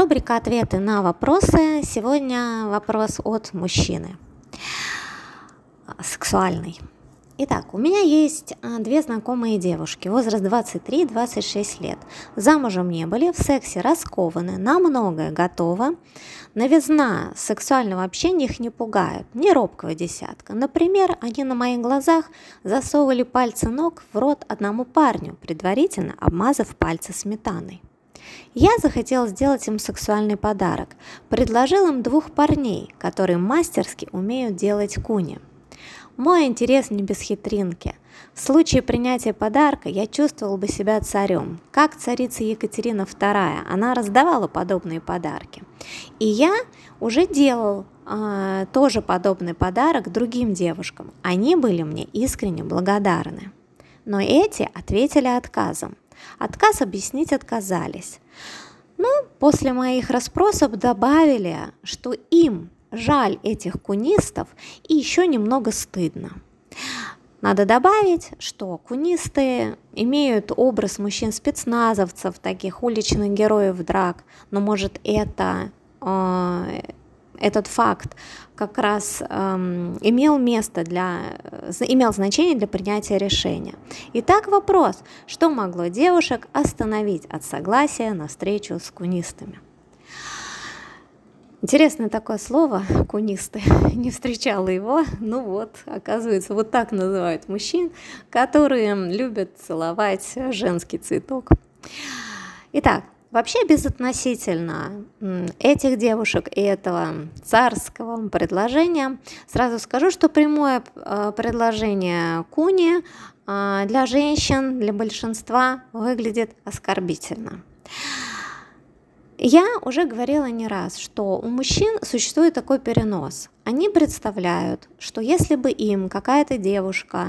Рубрика «Ответы на вопросы». Сегодня вопрос от мужчины. Сексуальный. Итак, у меня есть а, две знакомые девушки, возраст 23-26 лет. Замужем не были, в сексе раскованы, на многое готовы. Новизна сексуального общения их не пугает, не робкого десятка. Например, они на моих глазах засовывали пальцы ног в рот одному парню, предварительно обмазав пальцы сметаной. Я захотел сделать им сексуальный подарок. Предложил им двух парней, которые мастерски умеют делать куни – мой интерес не без хитринки. В случае принятия подарка я чувствовал бы себя царем, как царица Екатерина II. Она раздавала подобные подарки. И я уже делал э, тоже подобный подарок другим девушкам. Они были мне искренне благодарны. Но эти ответили отказом. Отказ объяснить отказались. Ну, после моих расспросов добавили, что им жаль этих кунистов и еще немного стыдно. Надо добавить, что кунисты имеют образ мужчин-спецназовцев, таких уличных героев драк, но может это э, этот факт как раз эм, имел место для, имел значение для принятия решения. Итак, вопрос, что могло девушек остановить от согласия на встречу с кунистами? Интересное такое слово, кунисты, не встречала его, ну вот, оказывается, вот так называют мужчин, которые любят целовать женский цветок. Итак, вообще безотносительно этих девушек и этого царского предложения, сразу скажу, что прямое а, предложение куни а, для женщин, для большинства выглядит оскорбительно. Я уже говорила не раз, что у мужчин существует такой перенос. Они представляют, что если бы им какая-то девушка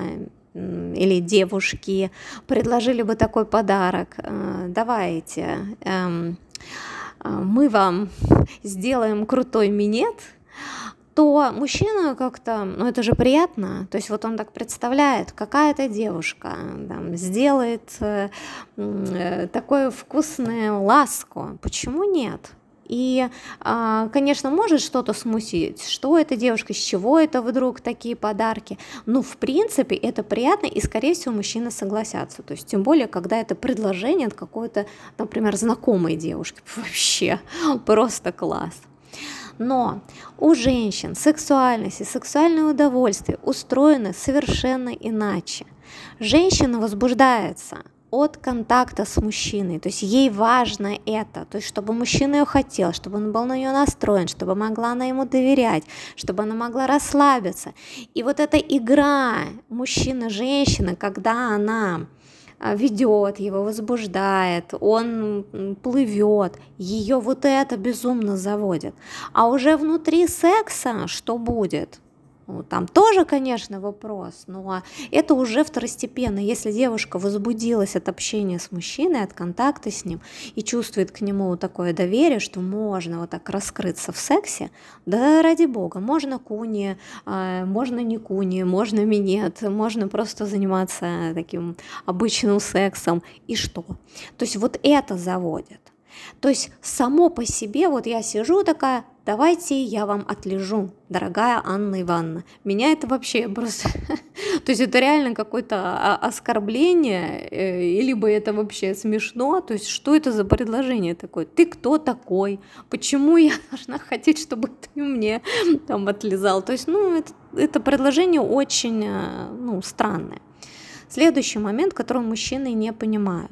или девушки предложили бы такой подарок, э, давайте, эм, э, мы вам сделаем крутой минет, то мужчина как-то, ну это же приятно, то есть вот он так представляет, какая-то девушка там, сделает э, э, такое вкусное ласку, почему нет? И, а, конечно, может что-то смутить, что эта девушка, с чего это вдруг такие подарки. Ну, в принципе, это приятно, и, скорее всего, мужчины согласятся. То есть, тем более, когда это предложение от какой-то, например, знакомой девушки. Вообще, просто класс. Но у женщин сексуальность и сексуальное удовольствие устроены совершенно иначе. Женщина возбуждается от контакта с мужчиной, то есть ей важно это, то есть чтобы мужчина ее хотел, чтобы он был на нее настроен, чтобы могла она ему доверять, чтобы она могла расслабиться. И вот эта игра мужчина-женщина, когда она а, ведет его, возбуждает, он плывет, ее вот это безумно заводит. А уже внутри секса что будет? Там тоже, конечно, вопрос, но это уже второстепенно. Если девушка возбудилась от общения с мужчиной, от контакта с ним и чувствует к нему такое доверие, что можно вот так раскрыться в сексе, да ради бога, можно куни, а, можно не куни, можно минет, можно просто заниматься таким обычным сексом, и что? То есть вот это заводит. То есть само по себе, вот я сижу такая, давайте я вам отлежу, дорогая Анна Ивановна. Меня это вообще просто... То есть это реально какое-то оскорбление, э, либо это вообще смешно. То есть что это за предложение такое? Ты кто такой? Почему я должна хотеть, чтобы ты мне там отлезал? То есть, ну, это, это предложение очень, э, ну, странное. Следующий момент, который мужчины не понимают.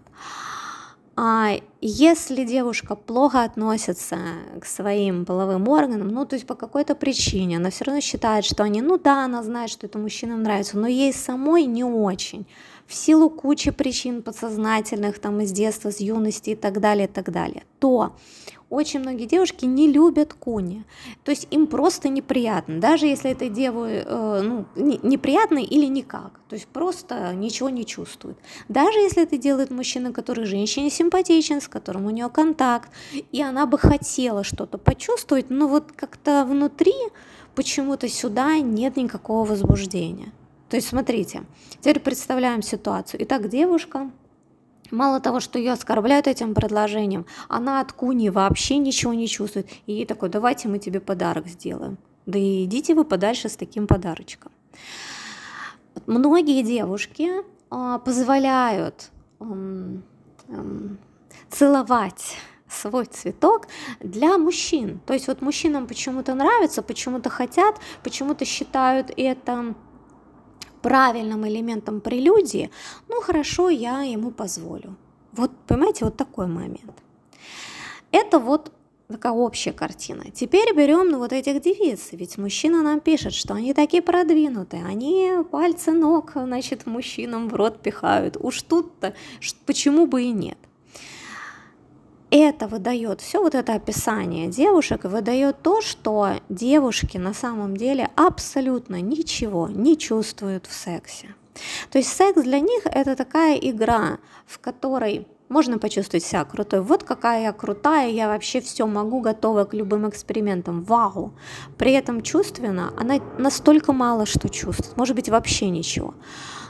А если девушка плохо относится к своим половым органам, ну, то есть по какой-то причине, она все равно считает, что они, ну да, она знает, что это мужчинам нравится, но ей самой не очень, в силу кучи причин подсознательных, там, из детства, с юности и так далее, и так далее, то очень многие девушки не любят куни. То есть им просто неприятно, даже если этой деву э, ну, не, неприятно или никак. То есть просто ничего не чувствует. Даже если это делает мужчина, который женщине симпатичен, с которым у нее контакт, и она бы хотела что-то почувствовать, но вот как-то внутри почему-то сюда нет никакого возбуждения. То есть смотрите, теперь представляем ситуацию. Итак, девушка Мало того, что ее оскорбляют этим предложением, она от Куни вообще ничего не чувствует. И ей такой, давайте мы тебе подарок сделаем. Да и идите вы подальше с таким подарочком. Многие девушки а, позволяют целовать свой цветок для мужчин. То есть вот мужчинам почему-то нравится, почему-то хотят, почему-то считают это правильным элементом прелюдии, ну хорошо, я ему позволю. Вот, понимаете, вот такой момент. Это вот такая общая картина. Теперь берем ну, вот этих девиц, ведь мужчина нам пишет, что они такие продвинутые, они пальцы ног, значит, мужчинам в рот пихают. Уж тут-то почему бы и нет это выдает, все вот это описание девушек выдает то, что девушки на самом деле абсолютно ничего не чувствуют в сексе. То есть секс для них это такая игра, в которой можно почувствовать себя крутой. Вот какая я крутая, я вообще все могу, готова к любым экспериментам. Вау! При этом чувственно она настолько мало что чувствует, может быть вообще ничего.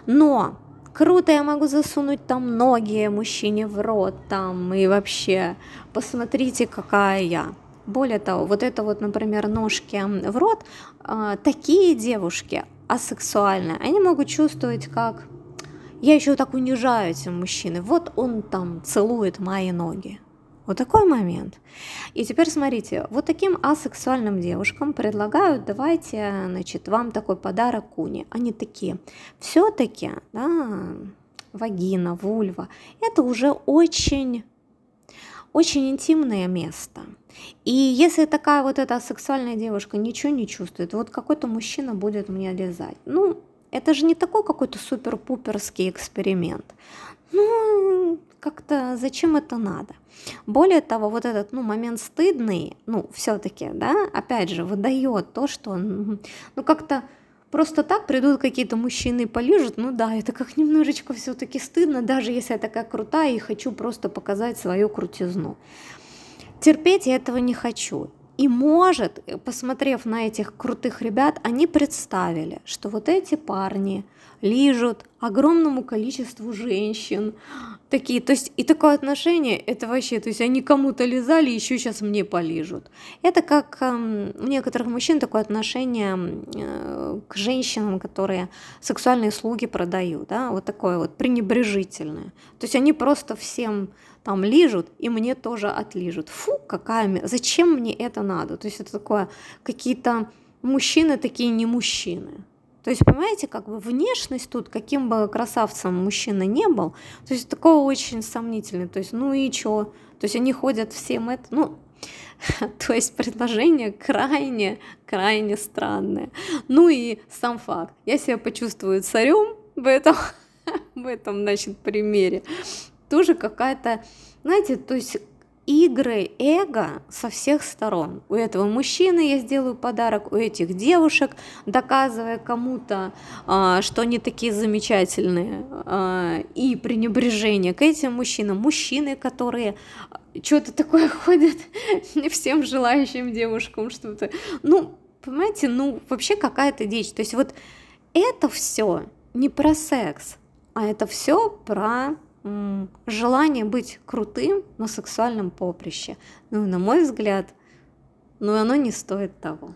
Но круто, я могу засунуть там ноги мужчине в рот, там, и вообще, посмотрите, какая я. Более того, вот это вот, например, ножки в рот, э, такие девушки асексуальные, они могут чувствовать, как я еще так унижаю эти мужчины, вот он там целует мои ноги. Вот такой момент. И теперь смотрите, вот таким асексуальным девушкам предлагают, давайте, значит, вам такой подарок куни. Они такие, все-таки, да, вагина, вульва, это уже очень очень интимное место. И если такая вот эта сексуальная девушка ничего не чувствует, вот какой-то мужчина будет мне лизать. Ну, это же не такой какой-то супер-пуперский эксперимент. Ну, как-то зачем это надо? Более того, вот этот ну, момент стыдный, ну, все-таки, да, опять же, выдает то, что, ну, как-то просто так придут какие-то мужчины и полежат, ну да, это как немножечко все-таки стыдно, даже если я такая крутая и хочу просто показать свою крутизну. Терпеть я этого не хочу. И может, посмотрев на этих крутых ребят, они представили, что вот эти парни лижут огромному количеству женщин. Такие, то есть и такое отношение, это вообще, то есть они кому-то лизали, еще сейчас мне полижут. Это как э, у некоторых мужчин такое отношение э, к женщинам, которые сексуальные услуги продают, да, вот такое вот пренебрежительное. То есть они просто всем там лижут, и мне тоже отлижут. Фу, какая... Зачем мне это надо? То есть это такое, какие-то мужчины такие не мужчины. То есть, понимаете, как бы внешность тут, каким бы красавцем мужчина не был, то есть такого очень сомнительный. То есть, ну и чё? То есть они ходят всем это, ну, то есть предложение крайне, крайне странное. Ну и сам факт. Я себя почувствую царем в этом, в этом, значит, примере тоже какая-то, знаете, то есть игры эго со всех сторон. У этого мужчины я сделаю подарок, у этих девушек, доказывая кому-то, а, что они такие замечательные, а, и пренебрежение к этим мужчинам. Мужчины, которые что-то такое ходят всем желающим девушкам что-то. Ну, понимаете, ну, вообще какая-то дичь. То есть вот это все не про секс, а это все про желание быть крутым на сексуальном поприще. Ну, на мой взгляд, ну, оно не стоит того.